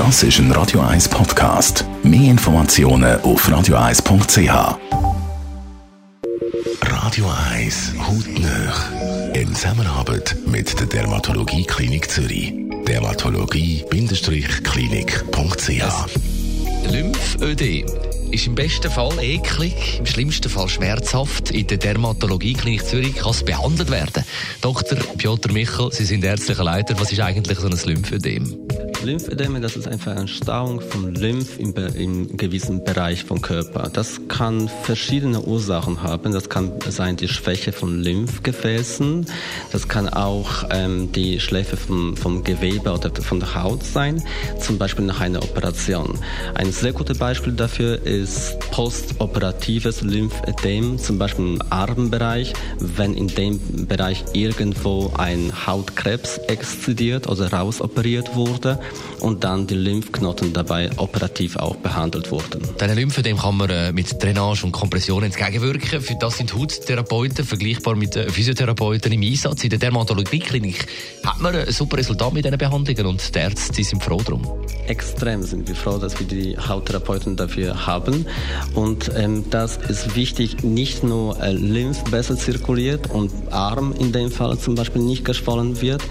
Das ist ein Radio 1 Podcast. Mehr Informationen auf radio1.ch. Radio 1 Hautnöch. In Zusammenarbeit mit der Dermatologie Klinik Zürich. Dermatologie-klinik.ch. Lymphödem ist im besten Fall eklig, im schlimmsten Fall schmerzhaft. In der Dermatologie-Klinik Zürich kann es behandelt werden. Dr. Piotr Michel, Sie sind ärztlicher Leiter. Was ist eigentlich so ein Lymphödem? Lymphödeme, das ist einfach eine Stauung von Lymph im, im gewissen Bereich vom Körper. Das kann verschiedene Ursachen haben. Das kann sein die Schwäche von Lymphgefäßen. Das kann auch ähm, die Schläfe vom, vom Gewebe oder von der Haut sein. Zum Beispiel nach einer Operation. Ein sehr gutes Beispiel dafür ist postoperatives Lymphödem, zum Beispiel im Armbereich, wenn in dem Bereich irgendwo ein Hautkrebs exzidiert oder rausoperiert wurde und dann die Lymphknoten dabei operativ auch behandelt wurden. Diesen Lymphödem kann man äh, mit Drainage und Kompression entgegenwirken. Für das sind Hauttherapeuten vergleichbar mit äh, Physiotherapeuten im Einsatz. In der Dermatologie-Klinik hat man ein super Resultat mit diesen Behandlungen und die Ärzte sind froh darum. Extrem sind wir froh, dass wir die Hauttherapeuten dafür haben. Und ähm, das ist wichtig, nicht nur äh, Lymph besser zirkuliert und Arm in dem Fall zum Beispiel nicht geschwollen wird,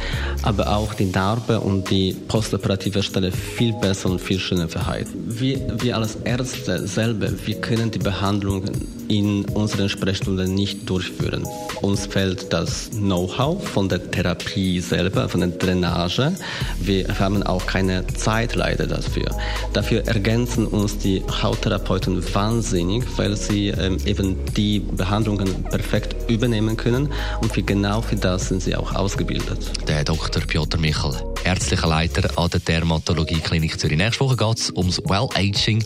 aber auch die Narbe und die postoperative operative Stelle viel besser und viel schöner verhalten. Wir, wir als Ärzte selber, wir können die Behandlungen in unseren Sprechstunden nicht durchführen. Uns fehlt das Know-how von der Therapie selber, von der Drainage. Wir haben auch keine Zeit leider dafür. Dafür ergänzen uns die Hauttherapeuten wahnsinnig, weil sie ähm, eben die Behandlungen perfekt übernehmen können und für genau für das sind sie auch ausgebildet. Der Dr. Piotr Michel ärztlicher Leiter an der Dermatologie Klinik Zürich. Nächste Woche geht es ums Well-Aging.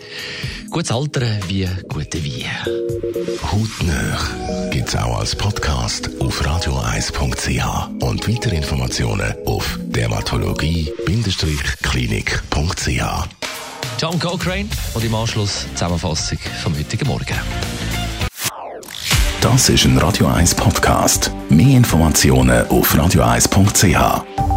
Gutes Altern wie gute Wein. Hautnöch gibt es auch als Podcast auf radio1.ch und weitere Informationen auf dermatologie-klinik.ch. John Cochrane und im Anschluss Zusammenfassung vom heutigen Morgen. Das ist ein Radio 1 Podcast. Mehr Informationen auf radio1.ch.